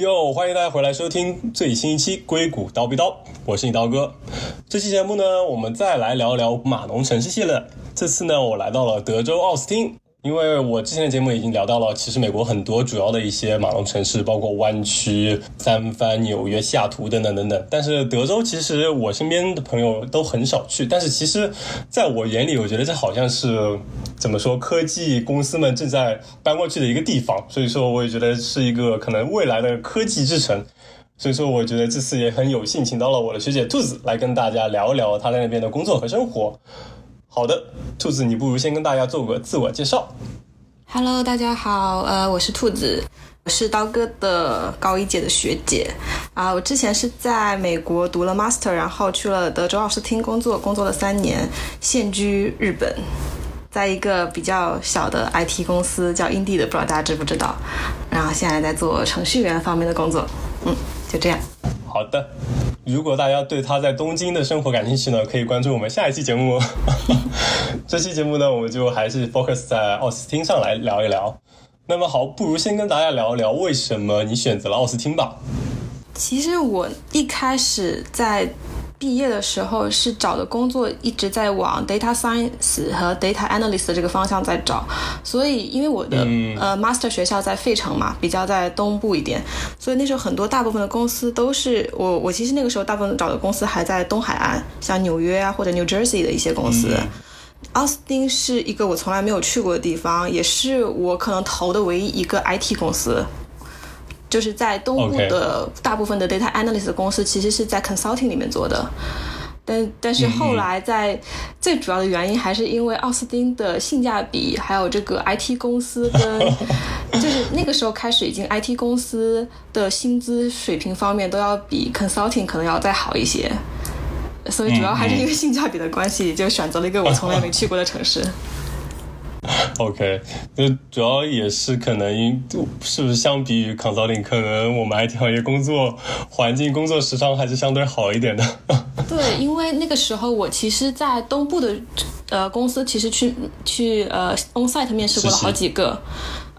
哟，欢迎大家回来收听最新一期《硅谷刀逼刀》，我是你刀哥。这期节目呢，我们再来聊聊码农城市系列。这次呢，我来到了德州奥斯汀。因为我之前的节目已经聊到了，其实美国很多主要的一些马龙城市，包括湾区、三藩、纽约、西雅图等等等等。但是德州其实我身边的朋友都很少去。但是其实在我眼里，我觉得这好像是怎么说，科技公司们正在搬过去的一个地方。所以说，我也觉得是一个可能未来的科技之城。所以说，我觉得这次也很有幸请到了我的学姐兔子来跟大家聊一聊她在那边的工作和生活。好的，兔子，你不如先跟大家做个自我介绍。Hello，大家好，呃，我是兔子，我是刀哥的高一届的学姐啊。我之前是在美国读了 Master，然后去了德州奥斯汀工作，工作了三年，现居日本，在一个比较小的 IT 公司叫 Indeed，不知道大家知不知道。然后现在在做程序员方面的工作，嗯，就这样。好的。如果大家对他在东京的生活感兴趣呢，可以关注我们下一期节目。这期节目呢，我们就还是 focus 在奥斯汀上来聊一聊。那么好，不如先跟大家聊一聊为什么你选择了奥斯汀吧。其实我一开始在。毕业的时候是找的工作，一直在往 data science 和 data analyst 这个方向在找，所以因为我的呃 master 学校在费城嘛，比较在东部一点，所以那时候很多大部分的公司都是我我其实那个时候大部分找的公司还在东海岸，像纽约啊或者 New Jersey 的一些公司，奥斯汀是一个我从来没有去过的地方，也是我可能投的唯一一个 IT 公司。就是在东部的大部分的 data analyst 公司，其实是在 consulting 里面做的，但但是后来在最主要的原因还是因为奥斯汀的性价比，还有这个 IT 公司跟，就是那个时候开始已经 IT 公司的薪资水平方面都要比 consulting 可能要再好一些，所以主要还是因为性价比的关系，就选择了一个我从来没去过的城市。OK，那主要也是可能，是不是相比于 consulting，可能我们 IT 行业工作环境、工作时长还是相对好一点的。对，因为那个时候我其实，在东部的呃公司，其实去去呃 onsite 面试过了好几个。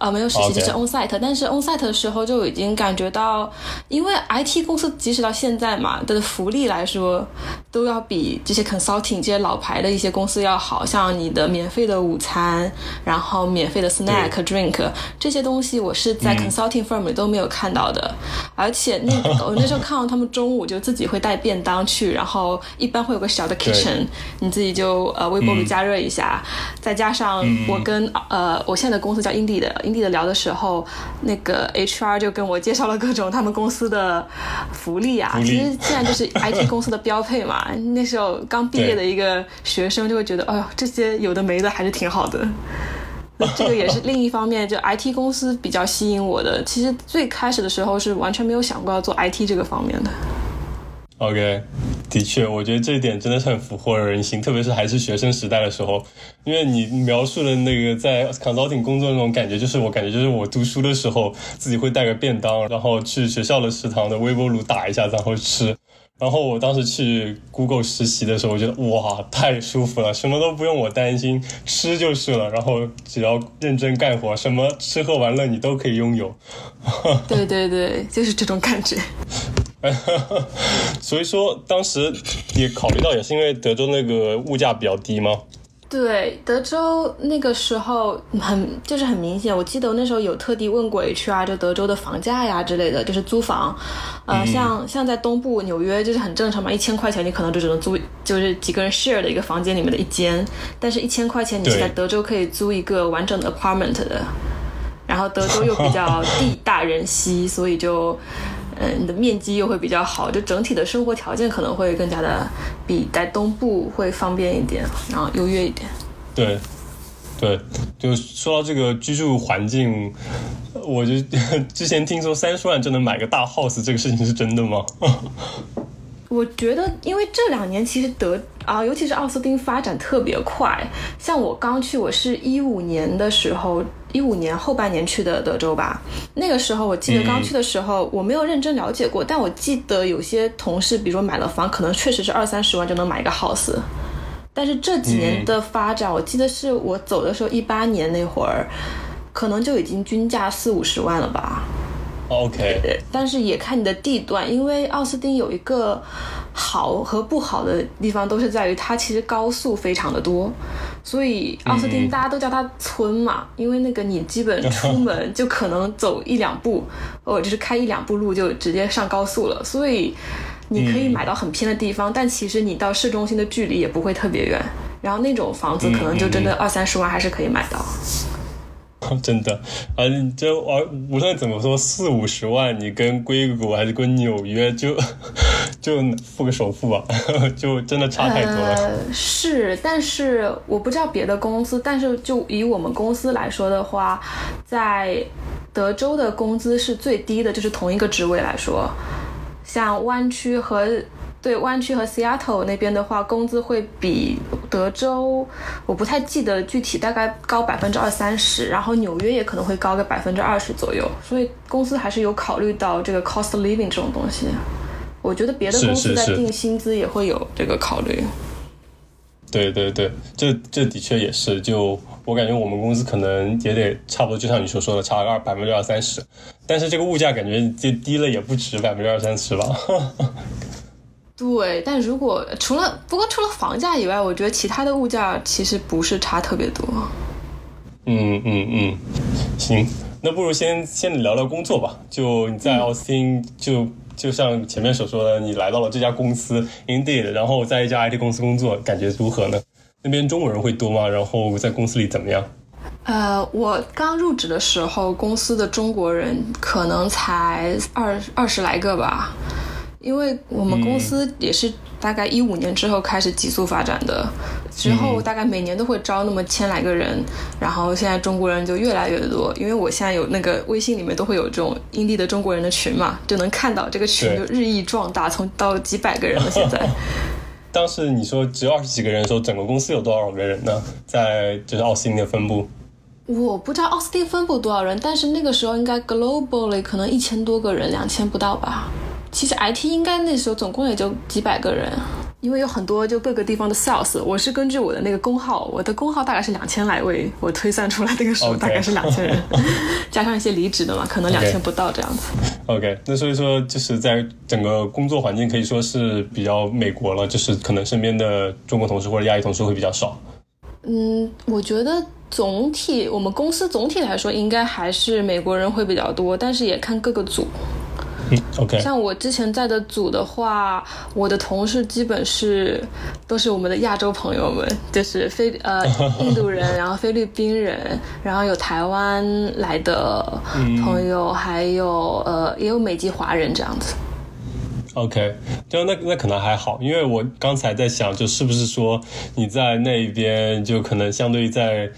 啊，没有实习，就是 on site。但是 on site 的时候就已经感觉到，因为 IT 公司即使到现在嘛的福利来说，都要比这些 consulting 这些老牌的一些公司要好，像你的免费的午餐，然后免费的 snack drink 这些东西，我是在 consulting firm 里都没有看到的。而且那 我那时候看到他们中午就自己会带便当去，然后一般会有个小的 kitchen，你自己就呃微波炉加热一下，再加上我跟呃我现在的公司叫 Indy 的。地的聊的时候，那个 HR 就跟我介绍了各种他们公司的福利啊。其实现在就是 IT 公司的标配嘛。那时候刚毕业的一个学生就会觉得，哎呦，这些有的没的还是挺好的。这个也是另一方面，就 IT 公司比较吸引我的。其实最开始的时候是完全没有想过要做 IT 这个方面的。OK，的确，我觉得这一点真的是很俘获人心，特别是还是学生时代的时候，因为你描述的那个在 consulting 工作那种感觉，就是我感觉就是我读书的时候自己会带个便当，然后去学校的食堂的微波炉打一下，然后吃。然后我当时去 Google 实习的时候，我觉得哇，太舒服了，什么都不用我担心，吃就是了。然后只要认真干活，什么吃喝玩乐你都可以拥有。对对对，就是这种感觉。所以说，当时也考虑到，也是因为德州那个物价比较低吗？对，德州那个时候很就是很明显。我记得我那时候有特地问过 HR，就德州的房价呀之类的，就是租房。呃，像像在东部纽约就是很正常嘛，一千块钱你可能就只能租，就是几个人 share 的一个房间里面的一间。但是，一千块钱你是在德州可以租一个完整的 apartment 的。然后，德州又比 较地大人稀，所以就。嗯，你的面积又会比较好，就整体的生活条件可能会更加的比在东部会方便一点，然后优越一点。对，对，就说到这个居住环境，我就 之前听说三十万就能买个大 house，这个事情是真的吗？我觉得，因为这两年其实德啊，尤其是奥斯汀发展特别快。像我刚去，我是一五年的时候，一五年后半年去的德州吧。那个时候我记得刚去的时候，我没有认真了解过，但我记得有些同事，比如说买了房，可能确实是二三十万就能买一个 house。但是这几年的发展，我记得是我走的时候，一八年那会儿，可能就已经均价四五十万了吧。OK，但是也看你的地段，因为奥斯汀有一个好和不好的地方，都是在于它其实高速非常的多，所以奥斯汀大家都叫它村嘛，因为那个你基本出门就可能走一两步，或者就是开一两步路就直接上高速了，所以你可以买到很偏的地方，但其实你到市中心的距离也不会特别远，然后那种房子可能就真的二三十万还是可以买到。真的啊，就啊，无论怎么说，四五十万，你跟硅谷还是跟纽约，就 就付个首付吧，就真的差太多了。是，但是我不知道别的公司，但是就以我们公司来说的话，在德州的工资是最低的，就是同一个职位来说，像湾区和。对湾区和 Seattle 那边的话，工资会比德州，我不太记得具体，大概高百分之二三十，然后纽约也可能会高个百分之二十左右，所以公司还是有考虑到这个 cost living 这种东西。我觉得别的公司在定薪资也会有这个考虑。对对对，这这的确也是，就我感觉我们公司可能也得差不多，就像你所说的，差个二百分之二三十，但是这个物价感觉就低了也不止百分之二三十吧。对，但如果除了不过除了房价以外，我觉得其他的物价其实不是差特别多。嗯嗯嗯，行，那不如先先聊聊工作吧。就你在奥斯汀，就就像前面所说的，你来到了这家公司 Indeed，然后在一家 IT 公司工作，感觉如何呢？那边中国人会多吗？然后在公司里怎么样？呃，我刚入职的时候，公司的中国人可能才二二十来个吧。因为我们公司也是大概一五年之后开始急速发展的，之后大概每年都会招那么千来个人，然后现在中国人就越来越多。因为我现在有那个微信里面都会有这种印地的中国人的群嘛，就能看到这个群就日益壮大，从到几百个人了 现在。当时你说只有二十几个人的时候，整个公司有多少个人呢？在就是奥斯汀的分部。我不知道奥斯汀分部多少人，但是那个时候应该 globally 可能一千多个人，两千不到吧。其实 IT 应该那时候总共也就几百个人，因为有很多就各个地方的 sales。我是根据我的那个工号，我的工号大概是两千来位，我推算出来那个数大概是两千人，加上一些离职的嘛，可能两千不到这样子。OK，那所以说就是在整个工作环境可以说是比较美国了，就是可能身边的中国同事或者亚裔同事会比较少。嗯，我觉得总体我们公司总体来说应该还是美国人会比较多，但是也看各个组。OK，像我之前在的组的话，我的同事基本是都是我们的亚洲朋友们，就是菲呃 印度人，然后菲律宾人，然后有台湾来的朋友，还有呃也有美籍华人这样子。OK，就那那可能还好，因为我刚才在想，就是不是说你在那边就可能相对于在。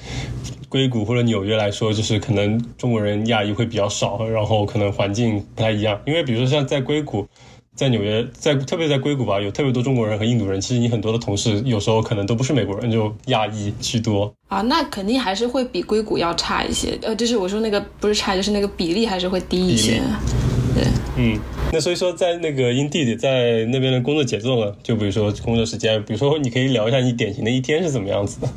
硅谷或者纽约来说，就是可能中国人亚裔会比较少，然后可能环境不太一样。因为比如说像在硅谷，在纽约，在特别在硅谷吧，有特别多中国人和印度人。其实你很多的同事有时候可能都不是美国人，就亚裔居多啊。那肯定还是会比硅谷要差一些。呃，就是我说那个不是差，就是那个比例还是会低一些。对，嗯，那所以说在那个因地在那边的工作节奏呢，就比如说工作时间，比如说你可以聊一下你典型的一天是怎么样子的。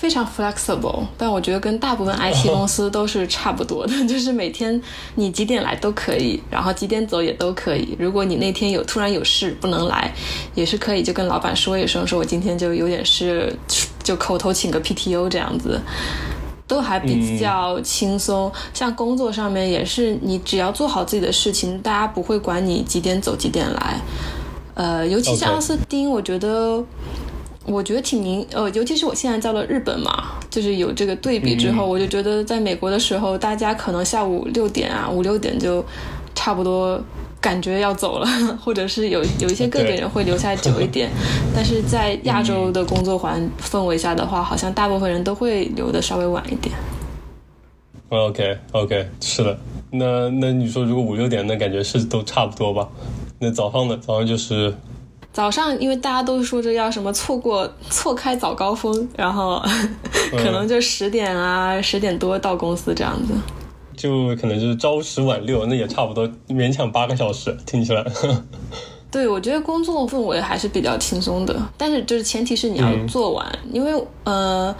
非常 flexible，但我觉得跟大部分 IT 公司都是差不多的，就是每天你几点来都可以，然后几点走也都可以。如果你那天有突然有事不能来，也是可以就跟老板说一声，说我今天就有点事，就口头请个 PTO 这样子，都还比较轻松。像工作上面也是，你只要做好自己的事情，大家不会管你几点走几点来。呃，尤其是奥斯汀，我觉得。我觉得挺明，呃，尤其是我现在到了日本嘛，就是有这个对比之后，我就觉得在美国的时候，大家可能下午六点啊，五六点就差不多感觉要走了，或者是有有一些个别人会留下久一点，但是在亚洲的工作环氛围下的话，好像大部分人都会留的稍微晚一点。OK OK，是的，那那你说如果五六点，那感觉是都差不多吧？那早上的早上就是。早上，因为大家都说着要什么错过错开早高峰，然后 可能就十点啊十点多到公司这样子，就可能就是朝十晚六，那也差不多勉强八个小时，听起来。对，我觉得工作氛围还是比较轻松的，但是就是前提是你要做完，因为呃，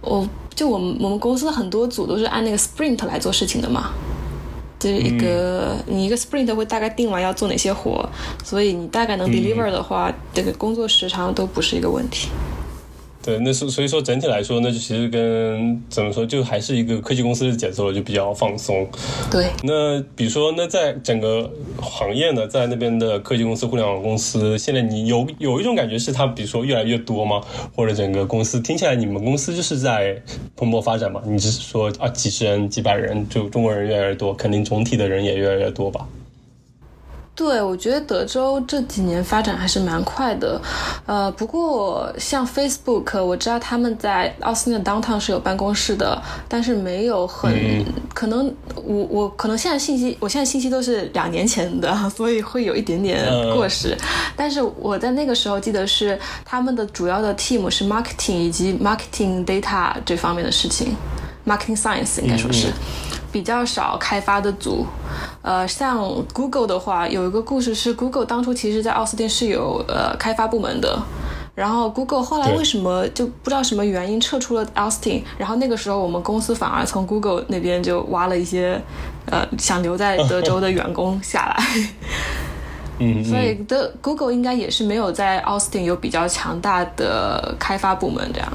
我就我们我们公司很多组都是按那个 sprint 来做事情的嘛。就是一个你一个 sprint 会大概定完要做哪些活，所以你大概能 deliver 的话，这个工作时长都不是一个问题。对，那是所以说整体来说，那就其实跟怎么说，就还是一个科技公司的节奏就比较放松。对。那比如说，那在整个行业呢，在那边的科技公司、互联网公司，现在你有有一种感觉是它，比如说越来越多吗？或者整个公司听起来，你们公司就是在蓬勃发展嘛？你只是说啊，几十人、几百人，就中国人越来越多，肯定总体的人也越来越多吧？对，我觉得德州这几年发展还是蛮快的，呃，不过像 Facebook，我知道他们在奥斯汀的 downtown 是有办公室的，但是没有很可能，我我可能现在信息，我现在信息都是两年前的，所以会有一点点过时。但是我在那个时候记得是他们的主要的 team 是 marketing 以及 marketing data 这方面的事情，marketing science 应该说是。比较少开发的组，呃，像 Google 的话，有一个故事是 Google 当初其实在奥斯汀是有呃开发部门的，然后 Google 后来为什么就不知道什么原因撤出了奥斯汀，然后那个时候我们公司反而从 Google 那边就挖了一些呃想留在德州的员工下来，嗯，所以的 Google 应该也是没有在奥斯汀有比较强大的开发部门这样。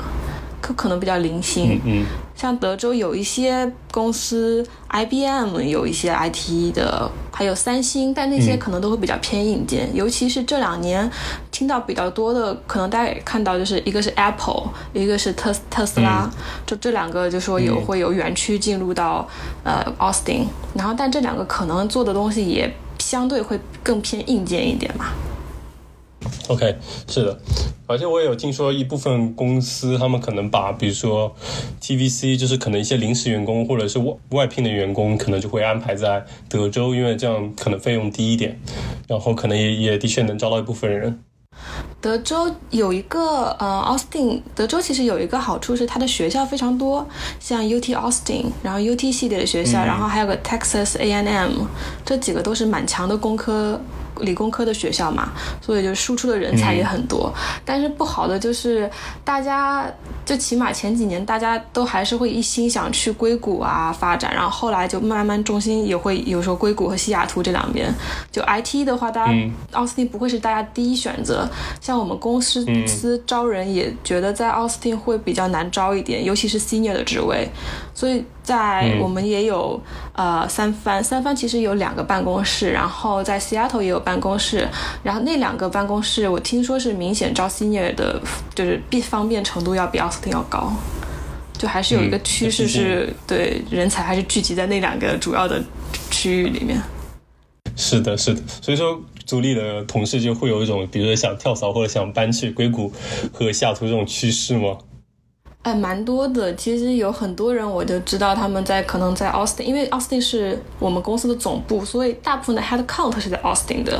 可可能比较零星，嗯，像德州有一些公司，IBM 有一些 IT 的，还有三星，但那些可能都会比较偏硬件。尤其是这两年听到比较多的，可能大家也看到，就是一个是 Apple，一个是特特斯拉，就这两个就说有会有园区进入到呃 Austin，然后但这两个可能做的东西也相对会更偏硬件一点嘛。OK，是的，而且我也有听说一部分公司，他们可能把，比如说 TVC，就是可能一些临时员工或者是外外聘的员工，可能就会安排在德州，因为这样可能费用低一点，然后可能也也的确能招到一部分人。德州有一个呃，Austin，德州其实有一个好处是它的学校非常多，像 UT Austin，然后 UT 系列的学校，然后还有个 Texas A&M，这几个都是蛮强的工科。理工科的学校嘛，所以就输出的人才也很多。但是不好的就是，大家就起码前几年大家都还是会一心想去硅谷啊发展，然后后来就慢慢重心也会有时候硅谷和西雅图这两边。就 IT 的话，大家奥斯汀不会是大家第一选择。像我们公司司招人也觉得在奥斯汀会比较难招一点，尤其是 senior 的职位，所以。在我们也有呃三藩，三藩其实有两个办公室，然后在 Seattle 也有办公室，然后那两个办公室我听说是明显招 senior 的，就是必方便程度要比奥斯汀要高，就还是有一个趋势是对人才还是聚集在那两个主要的区域里面。是的，是的，所以说组里的同事就会有一种，比如说想跳槽或者想搬去硅谷和西雅图这种趋势吗？哎，蛮多的。其实有很多人，我就知道他们在可能在 Austin，因为 Austin 是我们公司的总部，所以大部分的 head count 是在 Austin 的。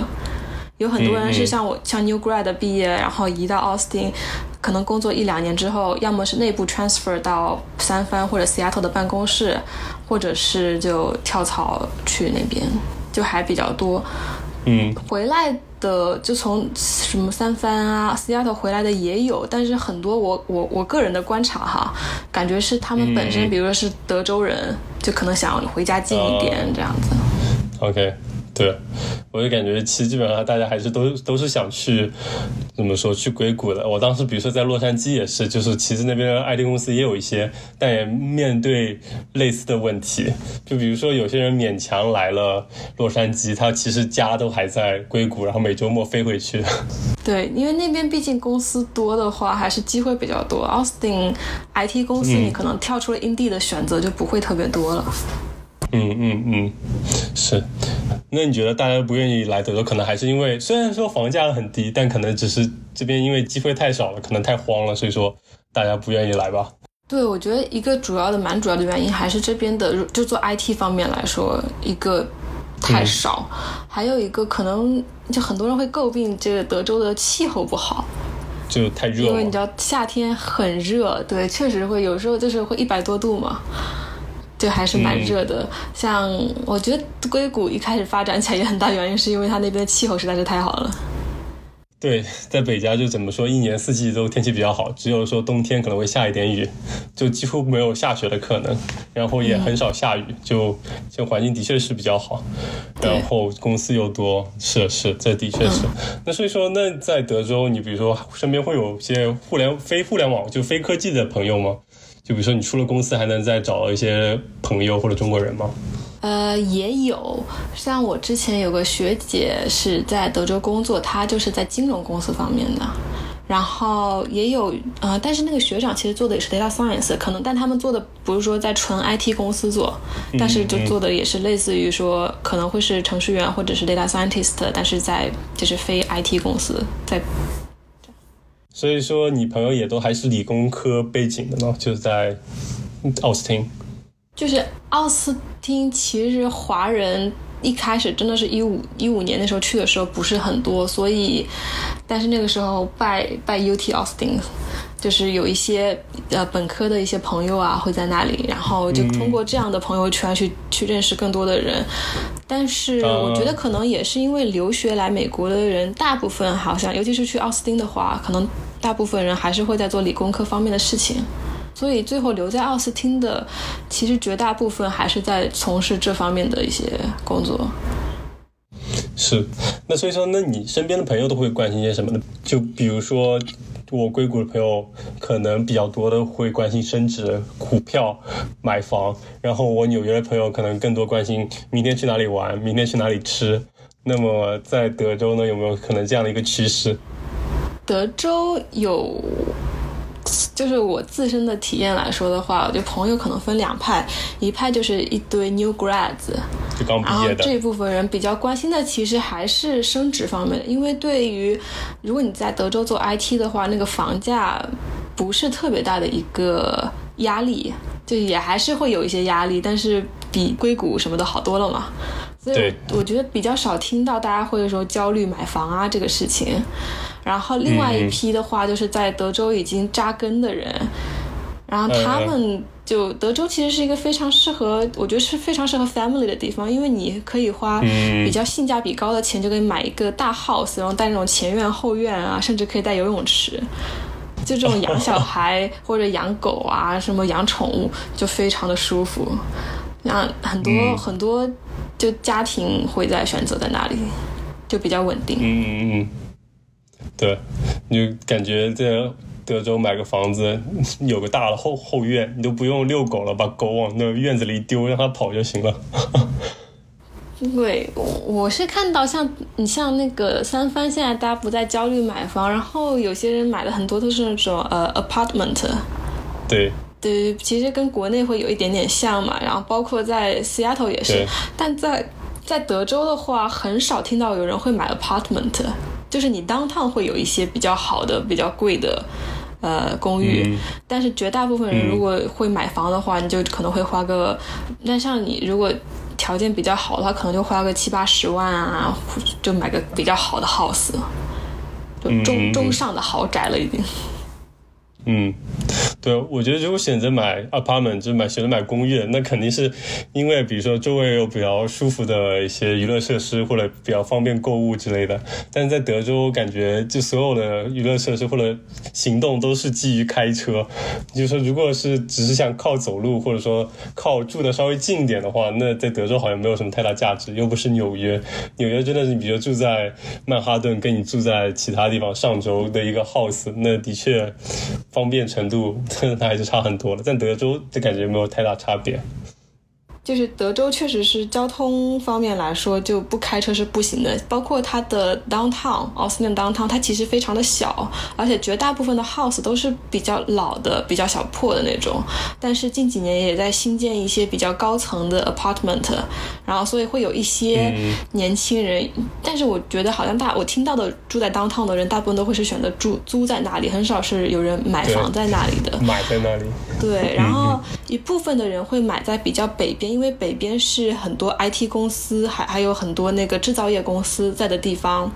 有很多人是像我，像 New Grad 毕业，然后移到 Austin，可能工作一两年之后，要么是内部 transfer 到三藩或者 Seattle 的办公室，或者是就跳槽去那边，就还比较多。嗯，回来。的就从什么三藩啊、西丫头回来的也有，但是很多我我我个人的观察哈，感觉是他们本身，比如说是德州人，就可能想回家近一点这样子。OK。对，我就感觉其实基本上大家还是都都是想去，怎么说去硅谷的。我当时比如说在洛杉矶也是，就是其实那边 IT 公司也有一些，但也面对类似的问题。就比如说有些人勉强来了洛杉矶，他其实家都还在硅谷，然后每周末飞回去。对，因为那边毕竟公司多的话，还是机会比较多。Austin IT 公司你可能跳出了 Indy 的选择就不会特别多了。嗯嗯嗯，是。那你觉得大家不愿意来德州，可能还是因为虽然说房价很低，但可能只是这边因为机会太少了，可能太荒了，所以说大家不愿意来吧？对，我觉得一个主要的、蛮主要的原因还是这边的，就做 IT 方面来说，一个太少，还有一个可能就很多人会诟病这个德州的气候不好，就太热，因为你知道夏天很热，对，确实会有时候就是会一百多度嘛。就还是蛮热的，像我觉得硅谷一开始发展起来也很大原因是因为它那边的气候实在是太好了。对，在北加就怎么说，一年四季都天气比较好，只有说冬天可能会下一点雨，就几乎没有下雪的可能，然后也很少下雨，就就环境的确是比较好，然后公司又多，是是，这的确是。那所以说，那在德州，你比如说身边会有些互联非互联网就非科技的朋友吗？就比如说你出了公司，还能再找一些朋友或者中国人吗？呃，也有，像我之前有个学姐是在德州工作，她就是在金融公司方面的，然后也有呃，但是那个学长其实做的也是 data science，可能但他们做的不是说在纯 IT 公司做，但是就做的也是类似于说可能会是程序员或者是 data scientist，但是在就是非 IT 公司在。所以说，你朋友也都还是理工科背景的呢，就是在奥斯汀。就是奥斯汀，其实华人一开始真的是一五一五年那时候去的时候不是很多，所以，但是那个时候拜拜 UT 奥斯汀，就是有一些呃本科的一些朋友啊会在那里，然后就通过这样的朋友圈去去认识更多的人。但是我觉得可能也是因为留学来美国的人，大部分好像尤其是去奥斯汀的话，可能大部分人还是会在做理工科方面的事情。所以最后留在奥斯汀的，其实绝大部分还是在从事这方面的一些工作。是，那所以说，那你身边的朋友都会关心些什么呢？就比如说，我硅谷的朋友可能比较多的会关心升值、股票、买房，然后我纽约的朋友可能更多关心明天去哪里玩，明天去哪里吃。那么在德州呢，有没有可能这样的一个趋势？德州有。就是我自身的体验来说的话，我觉得朋友可能分两派，一派就是一堆 new grads，就刚毕业的。这部分人比较关心的其实还是升职方面的，因为对于如果你在德州做 IT 的话，那个房价不是特别大的一个压力，就也还是会有一些压力，但是比硅谷什么的好多了嘛。所以我觉得比较少听到大家会说焦虑买房啊这个事情。然后另外一批的话，就是在德州已经扎根的人，然后他们就德州其实是一个非常适合，我觉得是非常适合 family 的地方，因为你可以花比较性价比高的钱就可以买一个大 house，然后带那种前院后院啊，甚至可以带游泳池，就这种养小孩 或者养狗啊，什么养宠物就非常的舒服，让很多很多就家庭会在选择在那里，就比较稳定。嗯嗯嗯。对，你就感觉在德州买个房子，有个大的后后院，你都不用遛狗了，把狗往那院子里丢，让它跑就行了。对，我是看到像你像那个三番，现在大家不再焦虑买房，然后有些人买的很多都是那种呃 apartment。对。对，其实跟国内会有一点点像嘛，然后包括在 Seattle 也是，但在在德州的话，很少听到有人会买 apartment。就是你当趟会有一些比较好的、比较贵的，呃，公寓，但是绝大部分人如果会买房的话，你就可能会花个，那像你如果条件比较好的话，可能就花个七八十万啊，就买个比较好的 house，就中中上的豪宅了已经。嗯，对，我觉得如果选择买 apartment，就买选择买公寓，那肯定是因为比如说周围有比较舒服的一些娱乐设施，或者比较方便购物之类的。但是在德州，感觉就所有的娱乐设施或者行动都是基于开车。就是说，如果是只是想靠走路，或者说靠住的稍微近一点的话，那在德州好像没有什么太大价值。又不是纽约，纽约真的是你比如住在曼哈顿，跟你住在其他地方上周的一个 house，那的确。方便程度，那还是差很多了。在德州，就感觉没有太大差别。就是德州确实是交通方面来说就不开车是不行的，包括它的 downtown 奥斯汀 downtown，它其实非常的小，而且绝大部分的 house 都是比较老的、比较小破的那种。但是近几年也在新建一些比较高层的 apartment，然后所以会有一些年轻人。但是我觉得好像大我听到的住在 downtown 的人，大部分都会是选择住租在那里，很少是有人买房在那里的。买在那里。对，然后一部分的人会买在比较北边。因为北边是很多 IT 公司，还还有很多那个制造业公司在的地方，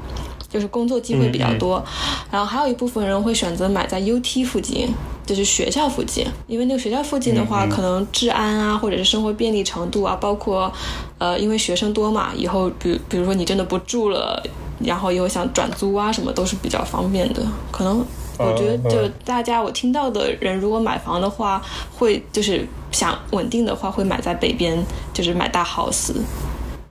就是工作机会比较多。然后还有一部分人会选择买在 UT 附近，就是学校附近，因为那个学校附近的话，可能治安啊，或者是生活便利程度啊，包括，呃，因为学生多嘛，以后比比如说你真的不住了。然后以后想转租啊什么都是比较方便的。可能我觉得就大家我听到的人如果买房的话，会就是想稳定的话会买在北边，就是买大 house。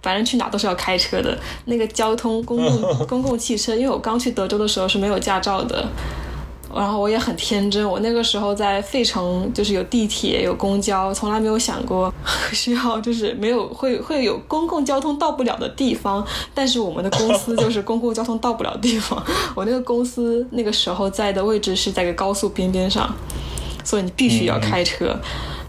反正去哪都是要开车的，那个交通公共 公共汽车，因为我刚去德州的时候是没有驾照的。然后我也很天真，我那个时候在费城，就是有地铁有公交，从来没有想过需要就是没有会会有公共交通到不了的地方。但是我们的公司就是公共交通到不了地方。我那个公司那个时候在的位置是在个高速边边上，所以你必须要开车。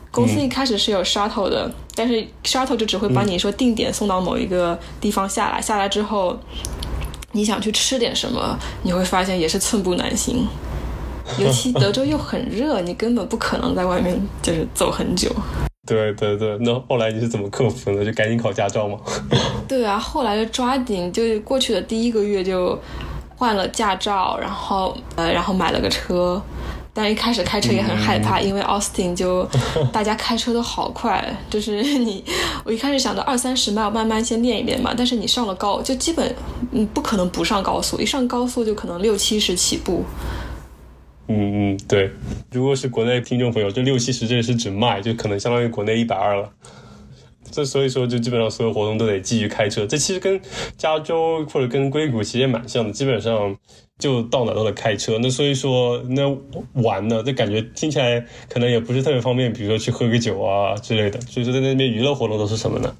公司一开始是有 shuttle 的，但是 shuttle 就只会把你说定点送到某一个地方下来，下来之后你想去吃点什么，你会发现也是寸步难行。尤其德州又很热，你根本不可能在外面就是走很久。对对对，那后来你是怎么克服的？就赶紧考驾照吗？对啊，后来就抓紧，就过去的第一个月就换了驾照，然后呃，然后买了个车。但一开始开车也很害怕，因为 Austin 就 大家开车都好快，就是你我一开始想到二三十迈，慢慢先练一练嘛。但是你上了高，就基本嗯不可能不上高速，一上高速就可能六七十起步。嗯嗯，对，如果是国内听众朋友，就六七十这是指卖，就可能相当于国内一百二了。这所以说，就基本上所有活动都得继续开车。这其实跟加州或者跟硅谷其实也蛮像的，基本上就到哪都得开车。那所以说，那玩呢，这感觉听起来可能也不是特别方便，比如说去喝个酒啊之类的。所以说，在那边娱乐活动都是什么呢？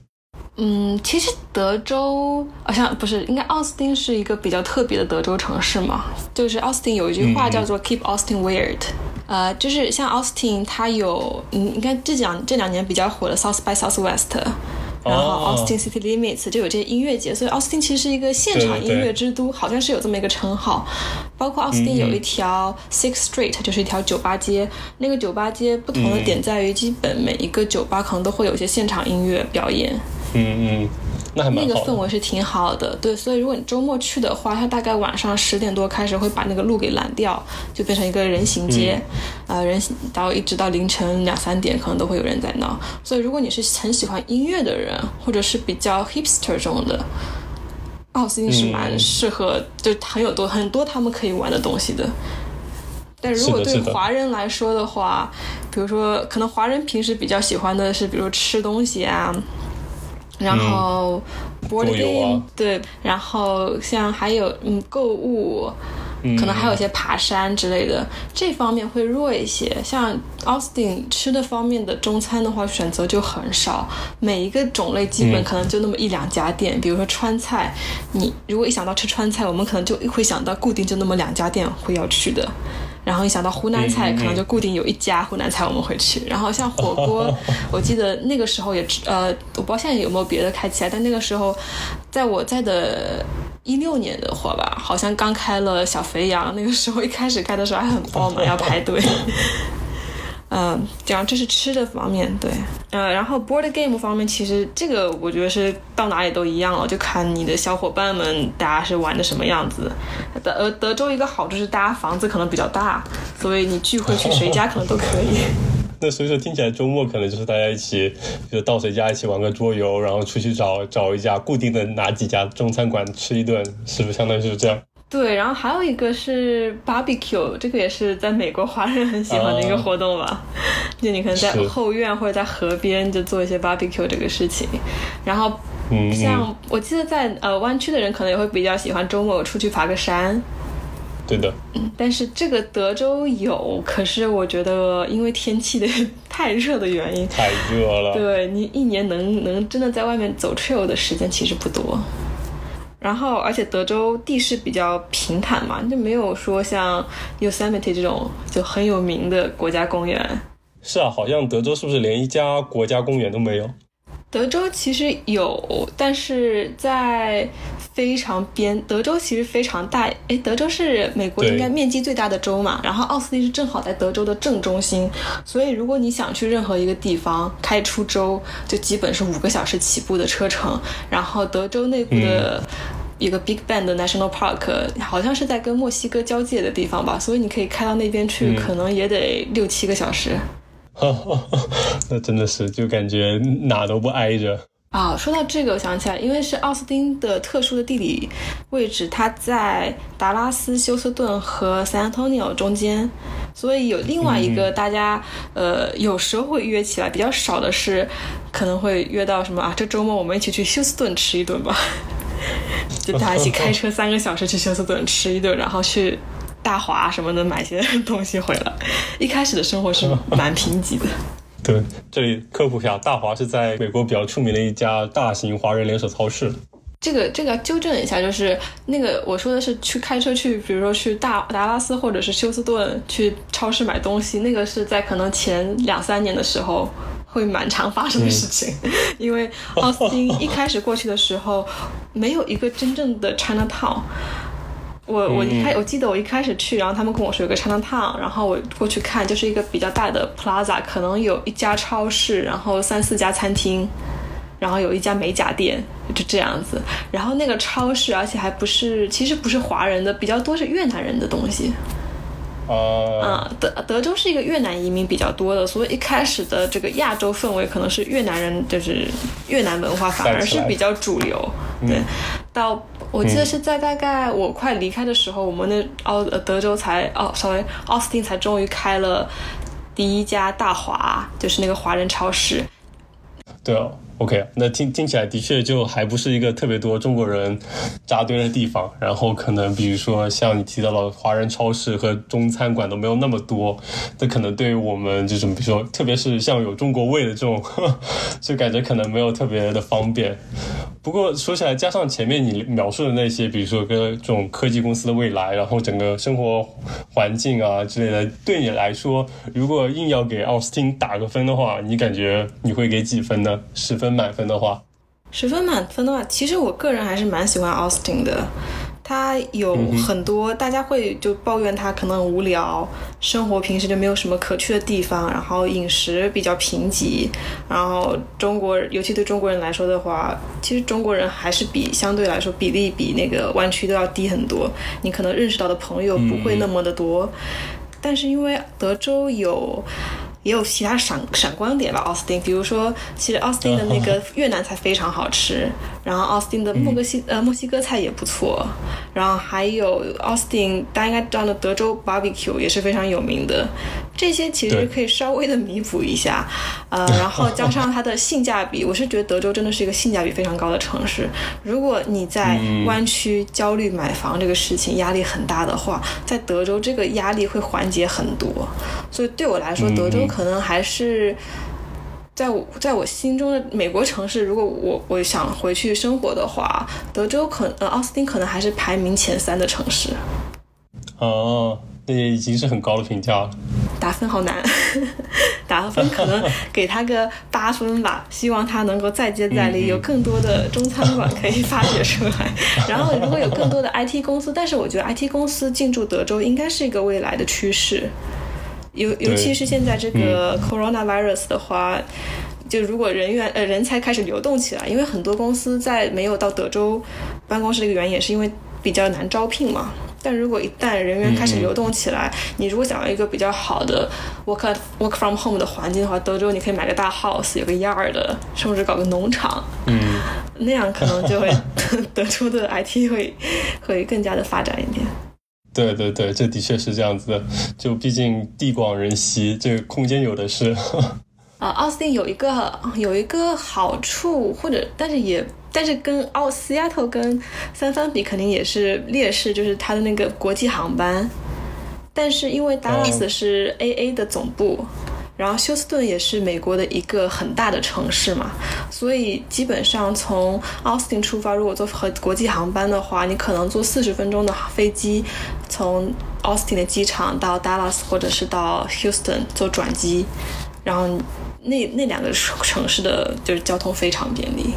嗯，其实德州好像不是，应该奥斯汀是一个比较特别的德州城市嘛。就是奥斯汀有一句话叫做 “Keep Austin Weird”，呃，就是像奥斯汀，它有嗯，应该这两这两年比较火的 South by Southwest，然后 Austin City Limits 就有这些音乐节，所以奥斯汀其实是一个现场音乐之都，好像是有这么一个称号。包括奥斯汀有一条 Six Street，就是一条酒吧街，那个酒吧街不同的点在于，基本每一个酒吧可能都会有一些现场音乐表演。嗯嗯，那还蛮那个氛围是挺好的，对，所以如果你周末去的话，它大概晚上十点多开始会把那个路给拦掉，就变成一个人行街，呃，人行到一直到凌晨两三点，可能都会有人在闹。所以如果你是很喜欢音乐的人，或者是比较 hipster 这种的，奥斯汀是蛮适合，就很有多很多他们可以玩的东西的。但如果对华人来说的话，比如说可能华人平时比较喜欢的是，比如吃东西啊。然后，board game 对，然后像还有嗯购物，可能还有一些爬山之类的，这方面会弱一些。像 Austin 吃的方面的中餐的话，选择就很少，每一个种类基本可能就那么一两家店。比如说川菜，你如果一想到吃川菜，我们可能就会想到固定就那么两家店会要去的。然后一想到湖南菜，可能就固定有一家湖南菜我们会去。然后像火锅，我记得那个时候也呃，我不知道现在有没有别的开起来，但那个时候，在我在的一六年的话吧，好像刚开了小肥羊。那个时候一开始开的时候还很爆满，要排队。嗯，这样这是吃的方面，对，呃，然后 board game 方面，其实这个我觉得是到哪里都一样了，就看你的小伙伴们大家是玩的什么样子。德呃德州一个好处是大家房子可能比较大，所以你聚会去谁家可能都可以。那所以说听起来周末可能就是大家一起，就到谁家一起玩个桌游，然后出去找找一家固定的哪几家中餐馆吃一顿，是不是相当于是这样？对，然后还有一个是 barbecue，这个也是在美国华人很喜欢的一个活动吧。就你可能在后院或者在河边就做一些 barbecue 这个事情。然后，像我记得在呃湾区的人可能也会比较喜欢周末出去爬个山。对的。嗯，但是这个德州有，可是我觉得因为天气的太热的原因，太热了。对你一年能能真的在外面走 trail 的时间其实不多。然后，而且德州地势比较平坦嘛，就没有说像 Yosemite 这种就很有名的国家公园。是啊，好像德州是不是连一家国家公园都没有？德州其实有，但是在非常边。德州其实非常大，哎，德州是美国应该面积最大的州嘛。然后奥斯汀是正好在德州的正中心，所以如果你想去任何一个地方，开出州就基本是五个小时起步的车程。然后德州内部的一个 Big Bend 的 National Park 好像是在跟墨西哥交界的地方吧，所以你可以开到那边去，可能也得六七个小时。那真的是，就感觉哪都不挨着啊，说到这个，我想起来，因为是奥斯汀的特殊的地理位置，它在达拉斯、休斯顿和 San Antonio 中间，所以有另外一个大家呃有时候会约起来，比较少的是可能会约到什么啊？这周末我们一起去休斯顿吃一顿吧，就大家一起开车三个小时去休斯顿吃一顿，然后去大华什么的买些 东西回来。一开始的生活是 蛮贫瘠的。对，这里科普一下，大华是在美国比较出名的一家大型华人连锁超市。这个这个纠正一下，就是那个我说的是去开车去，比如说去大达拉斯或者是休斯顿去超市买东西，那个是在可能前两三年的时候会蛮常发生的事情，因为奥斯汀一开始过去的时候没有一个真正的 China Town。我我一开我记得我一开始去，然后他们跟我说有个 China Town，然后我过去看，就是一个比较大的 Plaza，可能有一家超市，然后三四家餐厅，然后有一家美甲店，就这样子。然后那个超市，而且还不是，其实不是华人的，比较多是越南人的东西。哦。嗯，德德州是一个越南移民比较多的，所以一开始的这个亚洲氛围可能是越南人，就是越南文化反而是比较主流。对，到。我记得是在大概我快离开的时候，我们的奥呃德州才哦，稍微奥斯汀才终于开了第一家大华，就是那个华人超市。对哦。OK，那听听起来的确就还不是一个特别多中国人扎堆的地方，然后可能比如说像你提到了华人超市和中餐馆都没有那么多，那可能对于我们这种比如说特别是像有中国味的这种，就感觉可能没有特别的方便。不过说起来，加上前面你描述的那些，比如说跟这种科技公司的未来，然后整个生活环境啊之类的，对你来说，如果硬要给奥斯汀打个分的话，你感觉你会给几分呢？十分。满分的话，十分满分的话，其实我个人还是蛮喜欢奥斯汀的。他有很多大家会就抱怨他可能无聊，生活平时就没有什么可去的地方，然后饮食比较贫瘠，然后中国尤其对中国人来说的话，其实中国人还是比相对来说比例比那个湾区都要低很多。你可能认识到的朋友不会那么的多，但是因为德州有。也有其他闪闪光点吧，奥斯汀，比如说，其实奥斯汀的那个越南菜非常好吃，然后奥斯汀的墨克西呃墨西哥菜也不错，然后还有奥斯汀大家应该知道的德州 barbecue 也是非常有名的，这些其实可以稍微的弥补一下，呃，然后加上它的性价比，我是觉得德州真的是一个性价比非常高的城市。如果你在湾区焦虑买房这个事情压力很大的话，在德州这个压力会缓解很多，所以对我来说，德州。可能还是在我在我心中的美国城市，如果我我想回去生活的话，德州可呃奥斯汀可能还是排名前三的城市。哦，那也已经是很高的评价了。打分好难，打分可能给他个八分吧，希望他能够再接再厉，有更多的中餐馆可以发掘出来。然后如果有更多的 IT 公司，但是我觉得 IT 公司进驻德州应该是一个未来的趋势。尤尤其是现在这个 coronavirus 的话，就如果人员呃人才开始流动起来，因为很多公司在没有到德州办公室的一个原因，也是因为比较难招聘嘛。但如果一旦人员开始流动起来，你如果想要一个比较好的 work work from home 的环境的话，德州你可以买个大 house，有个 yard，甚至搞个农场，嗯，那样可能就会 德州的 IT 会会更加的发展一点。对对对，这的确是这样子的。就毕竟地广人稀，这个空间有的是。啊，奥斯汀有一个有一个好处，或者但是也但是跟奥斯亚特跟三藩比，肯定也是劣势，就是它的那个国际航班。但是因为达拉斯是 AA 的总部。然后休斯顿也是美国的一个很大的城市嘛，所以基本上从奥斯汀出发，如果坐和国际航班的话，你可能坐四十分钟的飞机，从奥斯汀的机场到 Dallas 或者是到 Houston 做转机，然后那那两个城市的就是交通非常便利。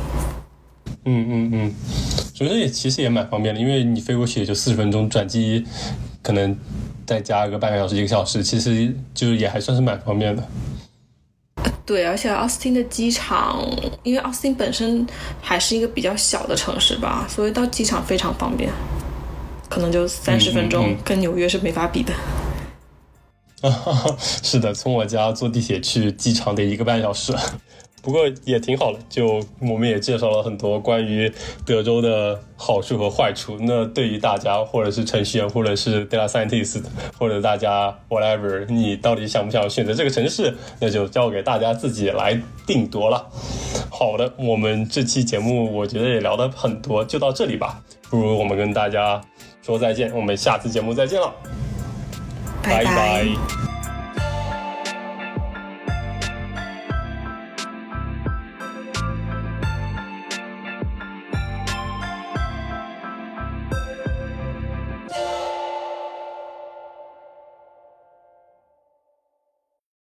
嗯嗯嗯，觉得也其实也蛮方便的，因为你飞过去也就四十分钟，转机可能。再加个半个小时一个小时，其实就也还算是蛮方便的。对，而且奥斯汀的机场，因为奥斯汀本身还是一个比较小的城市吧，所以到机场非常方便，可能就三十分钟，跟纽约是没法比的。是的，从我家坐地铁去机场得一个半小时。不过也挺好的，就我们也介绍了很多关于德州的好处和坏处。那对于大家，或者是程序员，或者是 data scientist，或者大家 whatever，你到底想不想选择这个城市，那就交给大家自己来定夺了。好的，我们这期节目我觉得也聊得很多，就到这里吧。不如我们跟大家说再见，我们下次节目再见了，拜拜。